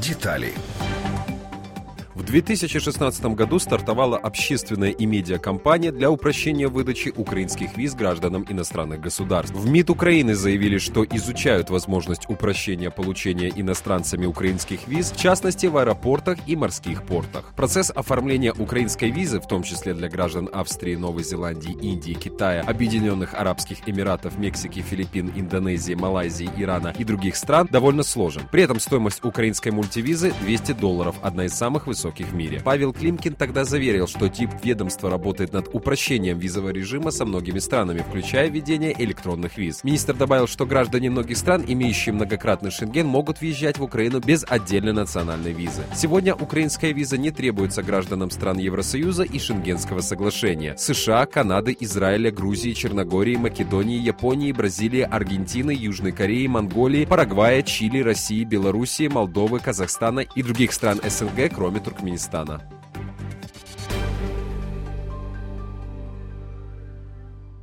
Детали. В 2016 году стартовала общественная и медиакомпания для упрощения выдачи украинских виз гражданам иностранных государств. В МИД Украины заявили, что изучают возможность упрощения получения иностранцами украинских виз, в частности в аэропортах и морских портах. Процесс оформления украинской визы, в том числе для граждан Австрии, Новой Зеландии, Индии, Китая, Объединенных Арабских Эмиратов, Мексики, Филиппин, Индонезии, Малайзии, Ирана и других стран, довольно сложен. При этом стоимость украинской мультивизы 200 долларов, одна из самых высоких высоких в мире. Павел Климкин тогда заверил, что тип ведомства работает над упрощением визового режима со многими странами, включая введение электронных виз. Министр добавил, что граждане многих стран, имеющие многократный шенген, могут въезжать в Украину без отдельной национальной визы. Сегодня украинская виза не требуется гражданам стран Евросоюза и Шенгенского соглашения. США, Канады, Израиля, Грузии, Черногории, Македонии, Японии, Бразилии, Аргентины, Южной Кореи, Монголии, Парагвая, Чили, России, Белоруссии, Молдовы, Казахстана и других стран СНГ, кроме Туркменистана.